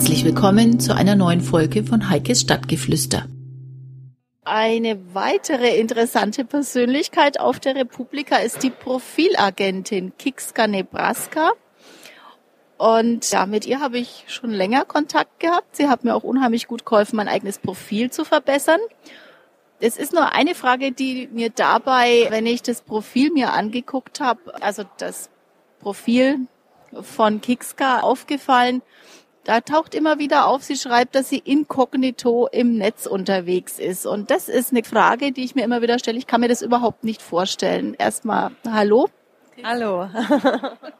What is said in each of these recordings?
Herzlich willkommen zu einer neuen Folge von Heikes Stadtgeflüster. Eine weitere interessante Persönlichkeit auf der Republika ist die Profilagentin Kixka Nebraska. Und ja, mit ihr habe ich schon länger Kontakt gehabt. Sie hat mir auch unheimlich gut geholfen, mein eigenes Profil zu verbessern. Es ist nur eine Frage, die mir dabei, wenn ich das Profil mir angeguckt habe, also das Profil von Kixka aufgefallen, da taucht immer wieder auf, sie schreibt, dass sie inkognito im Netz unterwegs ist. Und das ist eine Frage, die ich mir immer wieder stelle. Ich kann mir das überhaupt nicht vorstellen. Erstmal, hallo. Hallo.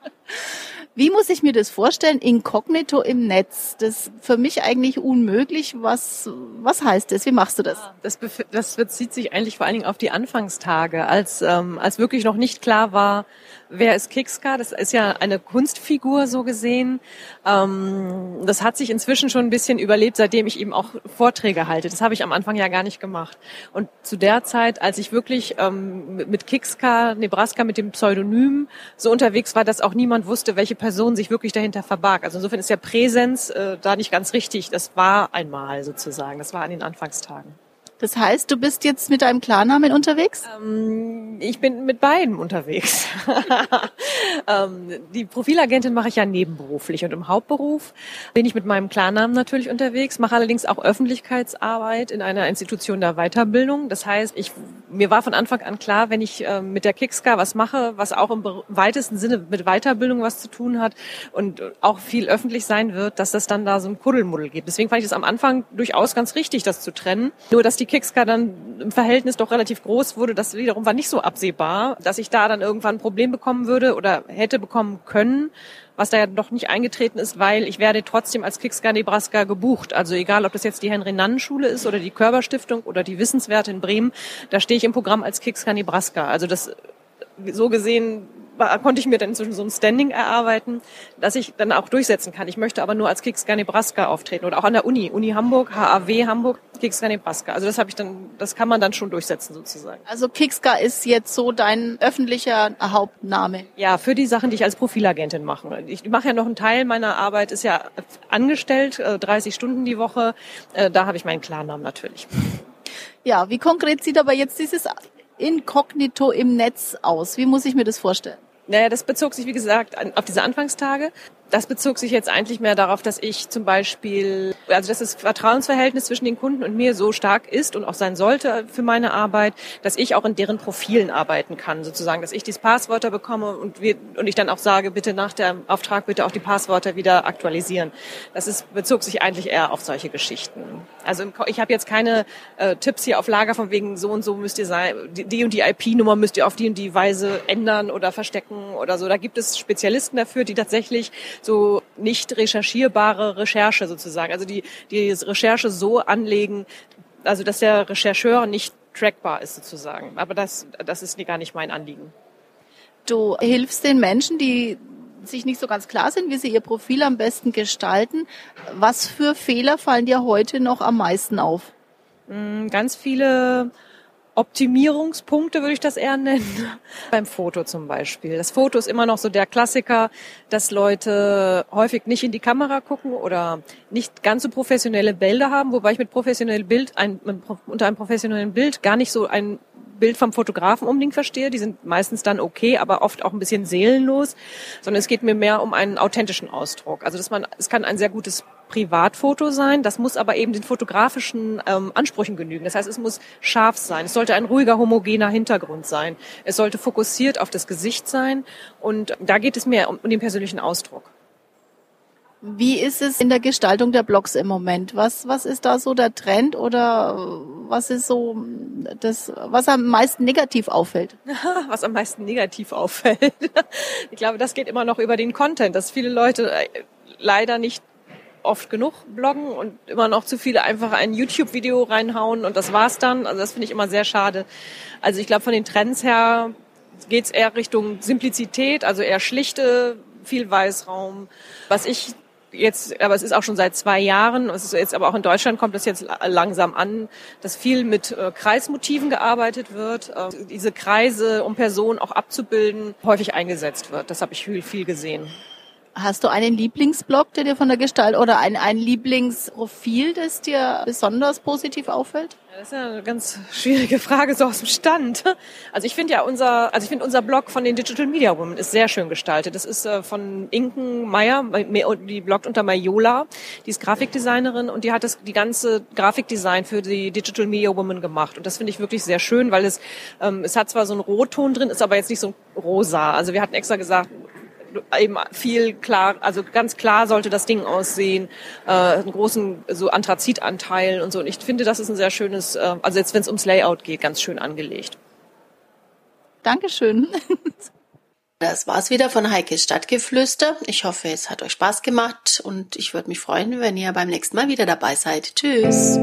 Wie muss ich mir das vorstellen? Inkognito im Netz. Das ist für mich eigentlich unmöglich. Was, was heißt das? Wie machst du das? Das, das bezieht sich eigentlich vor allen Dingen auf die Anfangstage, als, ähm, als wirklich noch nicht klar war, wer ist Kixka? Das ist ja eine Kunstfigur so gesehen. Ähm, das hat sich inzwischen schon ein bisschen überlebt, seitdem ich eben auch Vorträge halte. Das habe ich am Anfang ja gar nicht gemacht. Und zu der Zeit, als ich wirklich ähm, mit Kixka, Nebraska mit dem Pseudonym so unterwegs war, dass auch niemand wusste, welche Person sich wirklich dahinter verbarg. Also insofern ist ja Präsenz äh, da nicht ganz richtig. Das war einmal sozusagen. Das war an den Anfangstagen. Das heißt, du bist jetzt mit deinem Klarnamen unterwegs? Ähm, ich bin mit beiden unterwegs. ähm, die Profilagentin mache ich ja nebenberuflich und im Hauptberuf bin ich mit meinem Klarnamen natürlich unterwegs, mache allerdings auch Öffentlichkeitsarbeit in einer Institution der Weiterbildung. Das heißt, ich, mir war von Anfang an klar, wenn ich äh, mit der Kickska was mache, was auch im weitesten Sinne mit Weiterbildung was zu tun hat und auch viel öffentlich sein wird, dass das dann da so ein Kuddelmuddel gibt. Deswegen fand ich es am Anfang durchaus ganz richtig, das zu trennen. Nur, dass die Kickska dann im Verhältnis doch relativ groß wurde, das wiederum war nicht so absehbar, dass ich da dann irgendwann ein Problem bekommen würde oder hätte bekommen können, was da ja doch nicht eingetreten ist, weil ich werde trotzdem als Kickska Nebraska gebucht. Also egal, ob das jetzt die Henry-Nannen-Schule ist oder die Körperstiftung oder die Wissenswerte in Bremen, da stehe ich im Programm als Kickska Nebraska. Also das so gesehen konnte ich mir dann inzwischen so ein Standing erarbeiten, dass ich dann auch durchsetzen kann. Ich möchte aber nur als Kickscar Nebraska auftreten oder auch an der Uni, Uni Hamburg, HAW Hamburg, Kickscar Nebraska. Also das habe ich dann, das kann man dann schon durchsetzen sozusagen. Also Kickscar ist jetzt so dein öffentlicher Hauptname? Ja, für die Sachen, die ich als Profilagentin mache. Ich mache ja noch einen Teil meiner Arbeit, ist ja angestellt, 30 äh, Stunden die Woche. Äh, da habe ich meinen Klarnamen natürlich. Ja, wie konkret sieht aber jetzt dieses Inkognito im Netz aus? Wie muss ich mir das vorstellen? Naja, das bezog sich, wie gesagt, auf diese Anfangstage. Das bezog sich jetzt eigentlich mehr darauf, dass ich zum Beispiel, also dass das Vertrauensverhältnis zwischen den Kunden und mir so stark ist und auch sein sollte für meine Arbeit, dass ich auch in deren Profilen arbeiten kann, sozusagen, dass ich die Passwörter bekomme und, wir, und ich dann auch sage, bitte nach dem Auftrag bitte auch die Passwörter wieder aktualisieren. Das ist, bezog sich eigentlich eher auf solche Geschichten. Also ich habe jetzt keine äh, Tipps hier auf Lager von wegen so und so müsst ihr sein, die, die und die IP-Nummer müsst ihr auf die und die Weise ändern oder verstecken oder so. Da gibt es Spezialisten dafür, die tatsächlich so nicht recherchierbare Recherche sozusagen, also die, die Recherche so anlegen, also dass der Rechercheur nicht trackbar ist sozusagen. Aber das, das ist gar nicht mein Anliegen. Du hilfst den Menschen, die sich nicht so ganz klar sind, wie sie ihr Profil am besten gestalten. Was für Fehler fallen dir heute noch am meisten auf? Mm, ganz viele Optimierungspunkte würde ich das eher nennen. Beim Foto zum Beispiel. Das Foto ist immer noch so der Klassiker, dass Leute häufig nicht in die Kamera gucken oder nicht ganz so professionelle Bilder haben, wobei ich mit professionellem Bild, ein, unter einem professionellen Bild gar nicht so ein Bild vom Fotografen unbedingt verstehe. Die sind meistens dann okay, aber oft auch ein bisschen seelenlos, sondern es geht mir mehr um einen authentischen Ausdruck. Also dass man, es kann ein sehr gutes Privatfoto sein, das muss aber eben den fotografischen ähm, Ansprüchen genügen. Das heißt, es muss scharf sein, es sollte ein ruhiger, homogener Hintergrund sein, es sollte fokussiert auf das Gesicht sein und da geht es mehr um, um den persönlichen Ausdruck. Wie ist es in der Gestaltung der Blogs im Moment? Was, was ist da so der Trend oder was ist so das, was am meisten negativ auffällt? was am meisten negativ auffällt? ich glaube, das geht immer noch über den Content, dass viele Leute äh, leider nicht oft genug bloggen und immer noch zu viele einfach ein YouTube-Video reinhauen und das war's dann. Also das finde ich immer sehr schade. Also ich glaube, von den Trends her geht's eher Richtung Simplizität, also eher schlichte, viel Weißraum. Was ich jetzt, aber es ist auch schon seit zwei Jahren, es ist jetzt aber auch in Deutschland kommt das jetzt langsam an, dass viel mit äh, Kreismotiven gearbeitet wird, äh, diese Kreise, um Personen auch abzubilden, häufig eingesetzt wird. Das habe ich viel, viel gesehen. Hast du einen Lieblingsblog, der dir von der Gestalt oder ein, ein Lieblingsprofil, das dir besonders positiv auffällt? Das ist ja eine ganz schwierige Frage, so aus dem Stand. Also ich finde ja unser, also ich finde unser Blog von den Digital Media Women ist sehr schön gestaltet. Das ist äh, von Inken Meyer, die bloggt unter Mayola, die ist Grafikdesignerin und die hat das, die ganze Grafikdesign für die Digital Media Women gemacht. Und das finde ich wirklich sehr schön, weil es, ähm, es hat zwar so einen Rotton drin, ist aber jetzt nicht so rosa. Also wir hatten extra gesagt, eben viel klar, also ganz klar sollte das Ding aussehen, äh, einen großen so Anthrazitanteil und so. Und ich finde, das ist ein sehr schönes, äh, also jetzt wenn es ums Layout geht, ganz schön angelegt. Dankeschön. Das war's wieder von Heikes Stadtgeflüster. Ich hoffe, es hat euch Spaß gemacht und ich würde mich freuen, wenn ihr beim nächsten Mal wieder dabei seid. Tschüss.